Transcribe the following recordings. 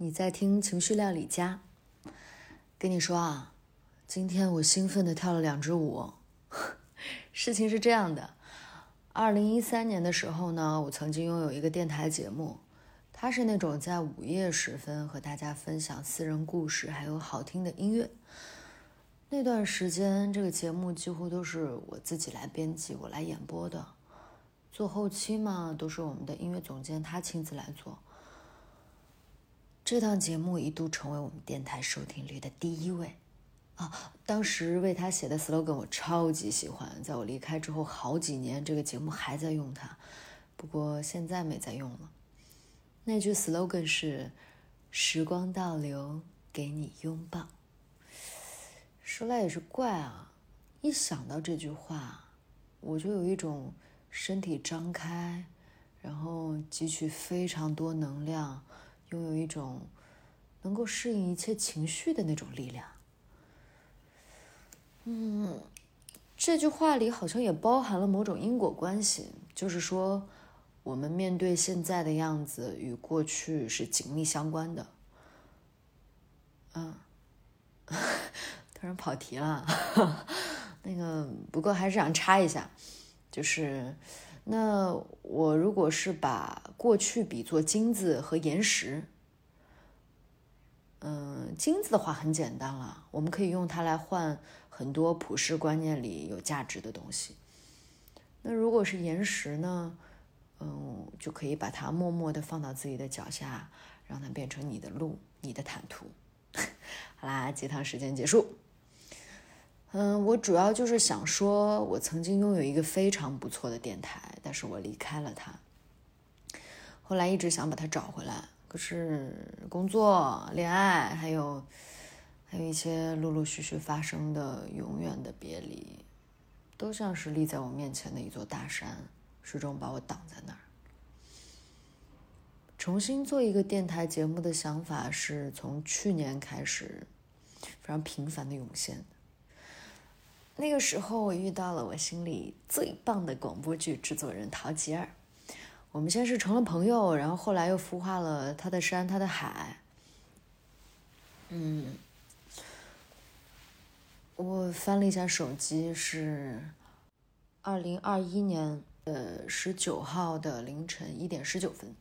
你在听情绪料理家。跟你说啊，今天我兴奋的跳了两支舞。事情是这样的，二零一三年的时候呢，我曾经拥有一个电台节目，它是那种在午夜时分和大家分享私人故事，还有好听的音乐。那段时间，这个节目几乎都是我自己来编辑，我来演播的。做后期嘛，都是我们的音乐总监他亲自来做。这档节目一度成为我们电台收听率的第一位，啊，当时为他写的 slogan 我超级喜欢，在我离开之后好几年，这个节目还在用它，不过现在没再用了。那句 slogan 是“时光倒流，给你拥抱”。说来也是怪啊，一想到这句话，我就有一种身体张开，然后汲取非常多能量。拥有一种能够适应一切情绪的那种力量。嗯，这句话里好像也包含了某种因果关系，就是说，我们面对现在的样子与过去是紧密相关的。嗯，突然跑题了，那个不过还是想插一下，就是。那我如果是把过去比作金子和岩石，嗯，金子的话很简单了，我们可以用它来换很多普世观念里有价值的东西。那如果是岩石呢？嗯，就可以把它默默的放到自己的脚下，让它变成你的路，你的坦途。好啦，鸡汤时间结束。嗯，我主要就是想说，我曾经拥有一个非常不错的电台，但是我离开了他。后来一直想把他找回来，可是工作、恋爱，还有还有一些陆陆续续发生的永远的别离，都像是立在我面前的一座大山，始终把我挡在那儿。重新做一个电台节目的想法，是从去年开始，非常频繁的涌现。那个时候，我遇到了我心里最棒的广播剧制作人陶吉尔。我们先是成了朋友，然后后来又孵化了他的山，他的海。嗯，我翻了一下手机，是二零二一年呃十九号的凌晨一点十九分，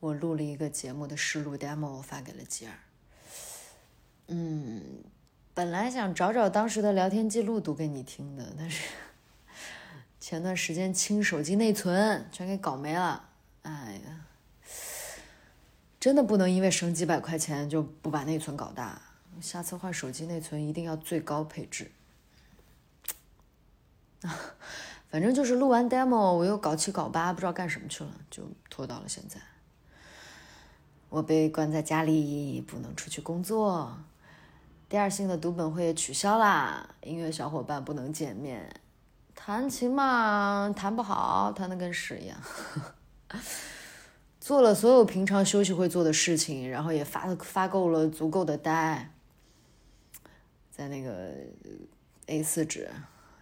我录了一个节目的试录 demo 发给了吉尔。嗯。本来想找找当时的聊天记录读给你听的，但是 前段时间清手机内存全给搞没了。哎呀，真的不能因为省几百块钱就不把内存搞大。下次换手机内存一定要最高配置。反正就是录完 demo，我又搞七搞八，不知道干什么去了，就拖到了现在。我被关在家里，不能出去工作。第二性的读本会取消啦，音乐小伙伴不能见面，弹琴嘛弹不好，弹的跟屎一样。做了所有平常休息会做的事情，然后也发发够了足够的呆，在那个 A 四纸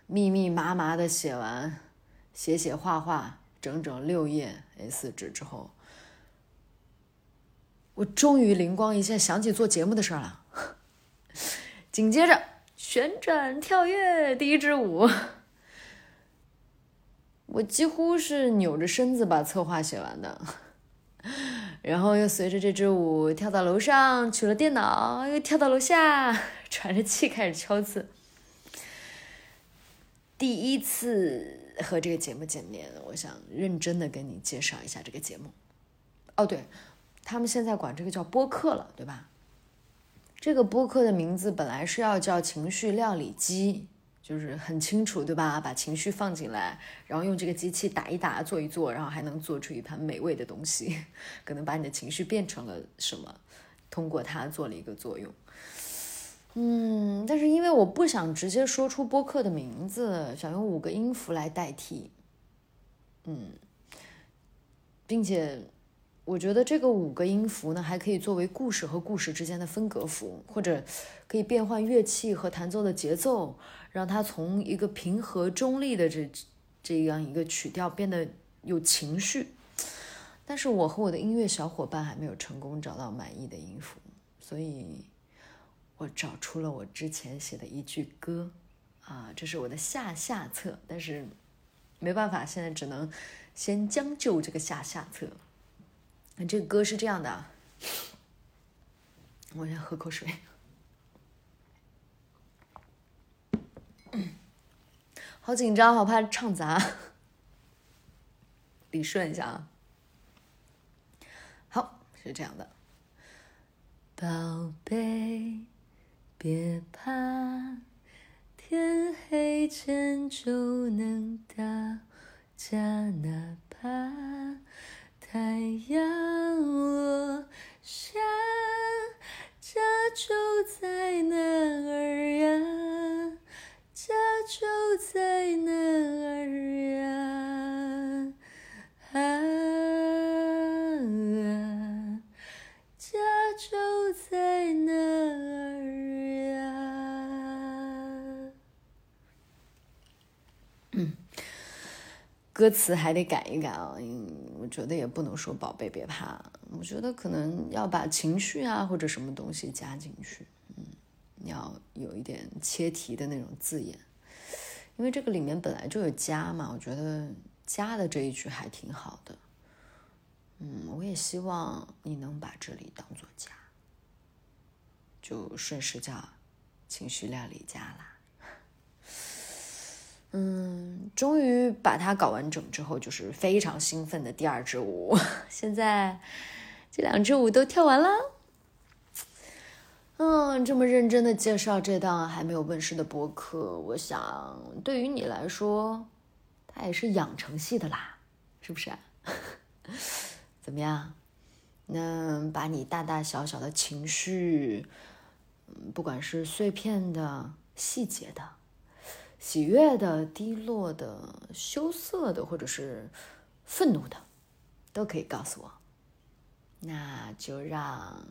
密密麻麻的写完，写写画画，整整六页 A 四纸之后，我终于灵光一现，想起做节目的事儿了。紧接着旋转跳跃第一支舞，我几乎是扭着身子把策划写完的，然后又随着这支舞跳到楼上取了电脑，又跳到楼下 喘着气开始敲字。第一次和这个节目见面，我想认真的跟你介绍一下这个节目。哦，对，他们现在管这个叫播客了，对吧？这个播客的名字本来是要叫情绪料理机，就是很清楚，对吧？把情绪放进来，然后用这个机器打一打，做一做，然后还能做出一盘美味的东西，可能把你的情绪变成了什么，通过它做了一个作用。嗯，但是因为我不想直接说出播客的名字，想用五个音符来代替。嗯，并且。我觉得这个五个音符呢，还可以作为故事和故事之间的分隔符，或者可以变换乐器和弹奏的节奏，让它从一个平和中立的这这样一个曲调变得有情绪。但是我和我的音乐小伙伴还没有成功找到满意的音符，所以我找出了我之前写的一句歌，啊，这是我的下下策，但是没办法，现在只能先将就这个下下策。那这个歌是这样的，我先喝口水，好紧张，好怕唱砸，理顺一下啊。好是这样的，宝贝，别怕，天黑前就能到家，哪怕太阳落下，家就在那儿呀，家就在那儿呀，啊。家就在那儿呀。嗯，歌词还得改一改啊，我觉得也不能说“宝贝别怕”，我觉得可能要把情绪啊或者什么东西加进去，嗯，要有一点切题的那种字眼，因为这个里面本来就有家嘛，我觉得家的这一句还挺好的。嗯，我也希望你能把这里当做家，就顺势叫情绪料理家啦。嗯，终于把它搞完整之后，就是非常兴奋的第二支舞。现在这两支舞都跳完了。嗯，这么认真的介绍这档还没有问世的播客，我想对于你来说，它也是养成系的啦，是不是？怎么样？能把你大大小小的情绪，不管是碎片的、细节的、喜悦的、低落的、羞涩的，或者是愤怒的，都可以告诉我。那就让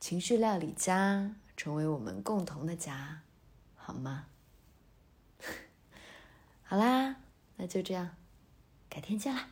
情绪料理家成为我们共同的家，好吗？好啦，那就这样，改天见啦。